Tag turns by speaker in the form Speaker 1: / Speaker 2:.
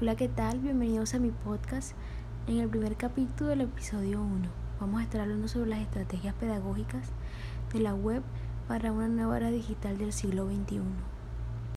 Speaker 1: Hola, ¿qué tal? Bienvenidos a mi podcast. En el primer capítulo del episodio 1 vamos a estar hablando sobre las estrategias pedagógicas de la web para una nueva era digital del siglo XXI.